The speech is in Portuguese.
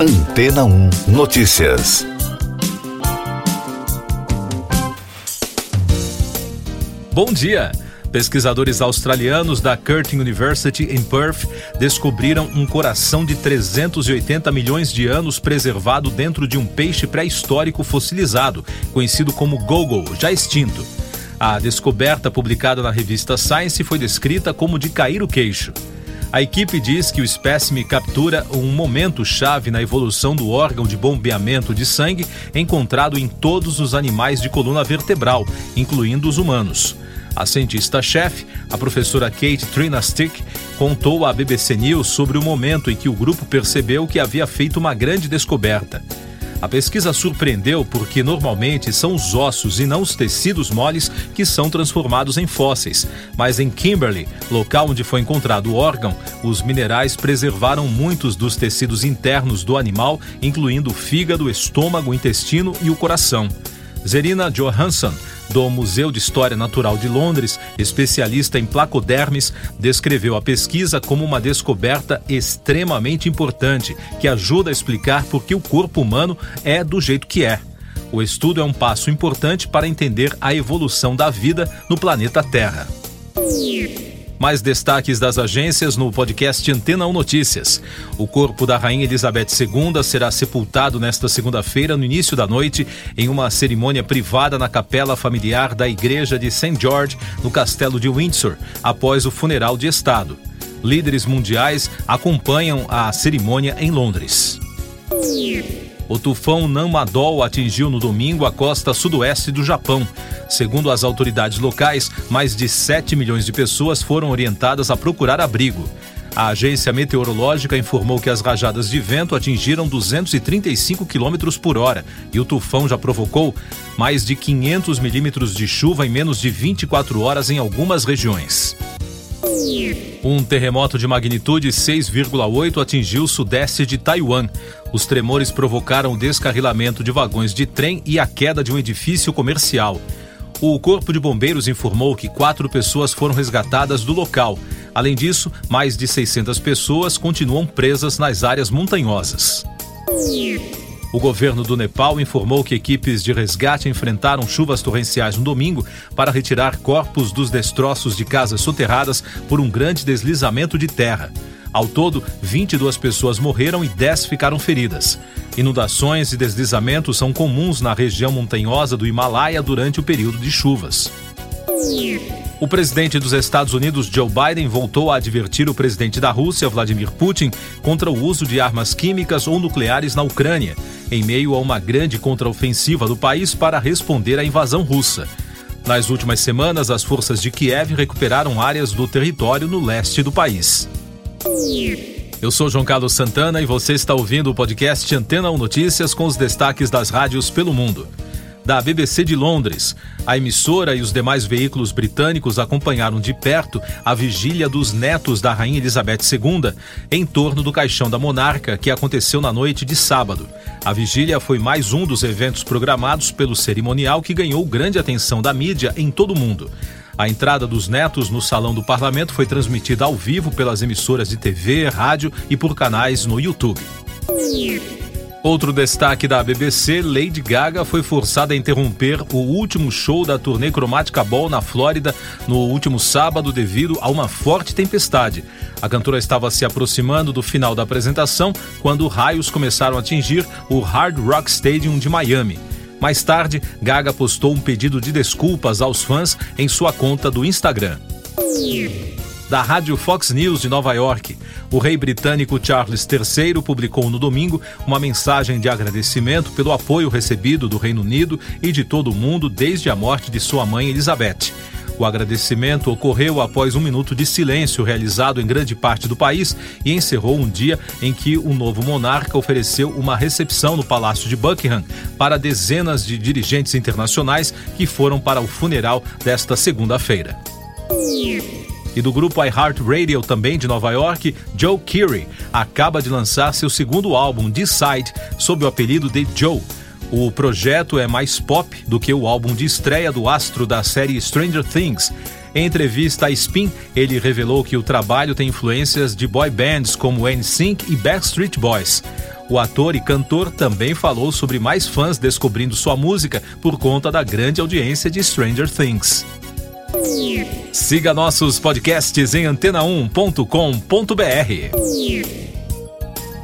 Antena 1 Notícias. Bom dia! Pesquisadores australianos da Curtin University em Perth descobriram um coração de 380 milhões de anos preservado dentro de um peixe pré-histórico fossilizado, conhecido como gogo, já extinto. A descoberta publicada na revista Science foi descrita como de cair o queixo. A equipe diz que o espécime captura um momento chave na evolução do órgão de bombeamento de sangue encontrado em todos os animais de coluna vertebral, incluindo os humanos. A cientista-chefe, a professora Kate Trinastick, contou à BBC News sobre o momento em que o grupo percebeu que havia feito uma grande descoberta. A pesquisa surpreendeu porque normalmente são os ossos e não os tecidos moles que são transformados em fósseis. Mas em Kimberley, local onde foi encontrado o órgão, os minerais preservaram muitos dos tecidos internos do animal, incluindo o fígado, estômago, intestino e o coração. Zerina Johansson, do Museu de História Natural de Londres, especialista em placodermes, descreveu a pesquisa como uma descoberta extremamente importante que ajuda a explicar por que o corpo humano é do jeito que é. O estudo é um passo importante para entender a evolução da vida no planeta Terra. Mais destaques das agências no podcast Antena 1 Notícias. O corpo da Rainha Elizabeth II será sepultado nesta segunda-feira, no início da noite, em uma cerimônia privada na capela familiar da Igreja de St. George, no Castelo de Windsor, após o funeral de Estado. Líderes mundiais acompanham a cerimônia em Londres. O tufão Nanmadol atingiu no domingo a costa sudoeste do Japão. Segundo as autoridades locais, mais de 7 milhões de pessoas foram orientadas a procurar abrigo. A agência meteorológica informou que as rajadas de vento atingiram 235 km por hora e o tufão já provocou mais de 500 milímetros de chuva em menos de 24 horas em algumas regiões. Um terremoto de magnitude 6,8 atingiu o sudeste de Taiwan. Os tremores provocaram o descarrilamento de vagões de trem e a queda de um edifício comercial. O Corpo de Bombeiros informou que quatro pessoas foram resgatadas do local. Além disso, mais de 600 pessoas continuam presas nas áreas montanhosas. O governo do Nepal informou que equipes de resgate enfrentaram chuvas torrenciais no domingo para retirar corpos dos destroços de casas soterradas por um grande deslizamento de terra. Ao todo, 22 pessoas morreram e 10 ficaram feridas. Inundações e deslizamentos são comuns na região montanhosa do Himalaia durante o período de chuvas. O presidente dos Estados Unidos, Joe Biden, voltou a advertir o presidente da Rússia, Vladimir Putin, contra o uso de armas químicas ou nucleares na Ucrânia, em meio a uma grande contraofensiva do país para responder à invasão russa. Nas últimas semanas, as forças de Kiev recuperaram áreas do território no leste do país. Eu sou João Carlos Santana e você está ouvindo o podcast Antena 1 Notícias com os destaques das rádios pelo mundo. Da BBC de Londres, a emissora e os demais veículos britânicos acompanharam de perto a vigília dos netos da Rainha Elizabeth II em torno do caixão da monarca, que aconteceu na noite de sábado. A vigília foi mais um dos eventos programados pelo cerimonial que ganhou grande atenção da mídia em todo o mundo. A entrada dos netos no salão do parlamento foi transmitida ao vivo pelas emissoras de TV, rádio e por canais no YouTube. Outro destaque da BBC, Lady Gaga foi forçada a interromper o último show da turnê Chromatica Ball na Flórida no último sábado devido a uma forte tempestade. A cantora estava se aproximando do final da apresentação quando raios começaram a atingir o Hard Rock Stadium de Miami. Mais tarde, Gaga postou um pedido de desculpas aos fãs em sua conta do Instagram. Da rádio Fox News de Nova York, o rei britânico Charles III publicou no domingo uma mensagem de agradecimento pelo apoio recebido do Reino Unido e de todo o mundo desde a morte de sua mãe Elizabeth. O agradecimento ocorreu após um minuto de silêncio realizado em grande parte do país e encerrou um dia em que o novo monarca ofereceu uma recepção no Palácio de Buckingham para dezenas de dirigentes internacionais que foram para o funeral desta segunda-feira. E do grupo iHeartRadio, também de Nova York, Joe Keery acaba de lançar seu segundo álbum, Decide, sob o apelido de Joe. O projeto é mais pop do que o álbum de estreia do astro da série Stranger Things. Em entrevista à Spin, ele revelou que o trabalho tem influências de boy bands como NSYNC e Backstreet Boys. O ator e cantor também falou sobre mais fãs descobrindo sua música por conta da grande audiência de Stranger Things. Siga nossos podcasts em antena1.com.br.